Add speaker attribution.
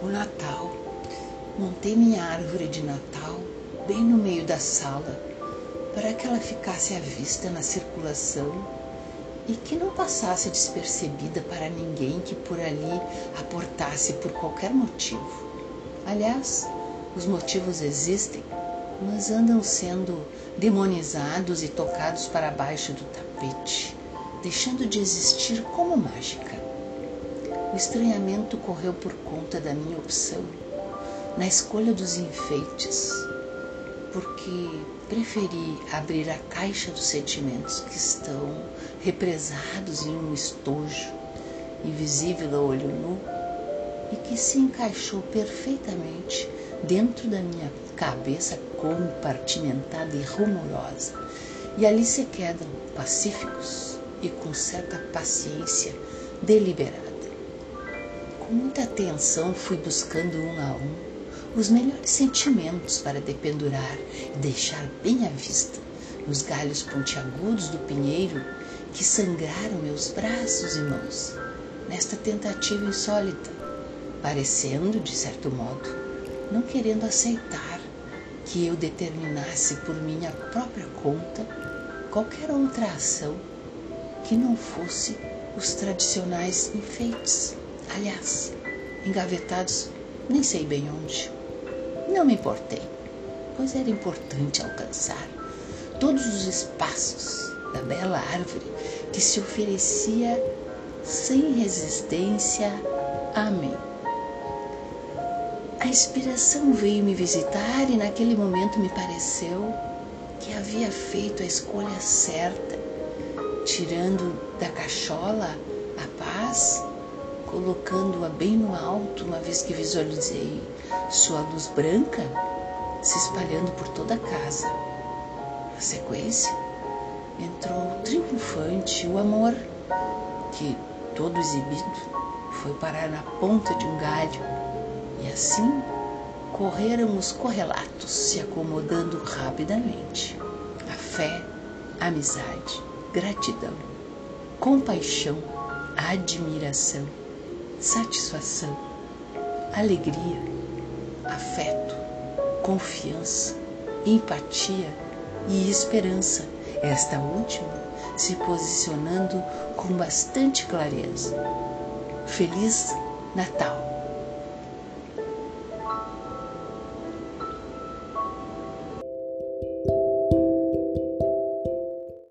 Speaker 1: O Natal. Montei minha árvore de Natal bem no meio da sala para que ela ficasse à vista na circulação e que não passasse despercebida para ninguém que por ali aportasse por qualquer motivo. Aliás, os motivos existem, mas andam sendo demonizados e tocados para baixo do tapete, deixando de existir como mágica. O estranhamento correu por conta da minha opção na escolha dos enfeites, porque preferi abrir a caixa dos sentimentos que estão represados em um estojo, invisível a olho nu, e que se encaixou perfeitamente dentro da minha cabeça compartimentada e rumorosa. E ali se quedam, pacíficos e com certa paciência deliberada. Com muita atenção fui buscando um a um os melhores sentimentos para dependurar e deixar bem à vista nos galhos pontiagudos do pinheiro que sangraram meus braços e mãos, nesta tentativa insólita, parecendo, de certo modo, não querendo aceitar que eu determinasse por minha própria conta qualquer outra ação que não fosse os tradicionais enfeites, aliás, engavetados nem sei bem onde. Não me importei, pois era importante alcançar todos os espaços da bela árvore que se oferecia sem resistência a mim. A inspiração veio me visitar e naquele momento me pareceu que havia feito a escolha certa, tirando da cachola a paz colocando-a bem no alto, uma vez que visualizei sua luz branca se espalhando por toda a casa. Na sequência, entrou triunfante o amor, que, todo exibido, foi parar na ponta de um galho, e assim correram os correlatos, se acomodando rapidamente. A fé, a amizade, gratidão, compaixão, admiração satisfação, alegria, afeto, confiança, empatia e esperança, esta última se posicionando com bastante clareza. Feliz Natal!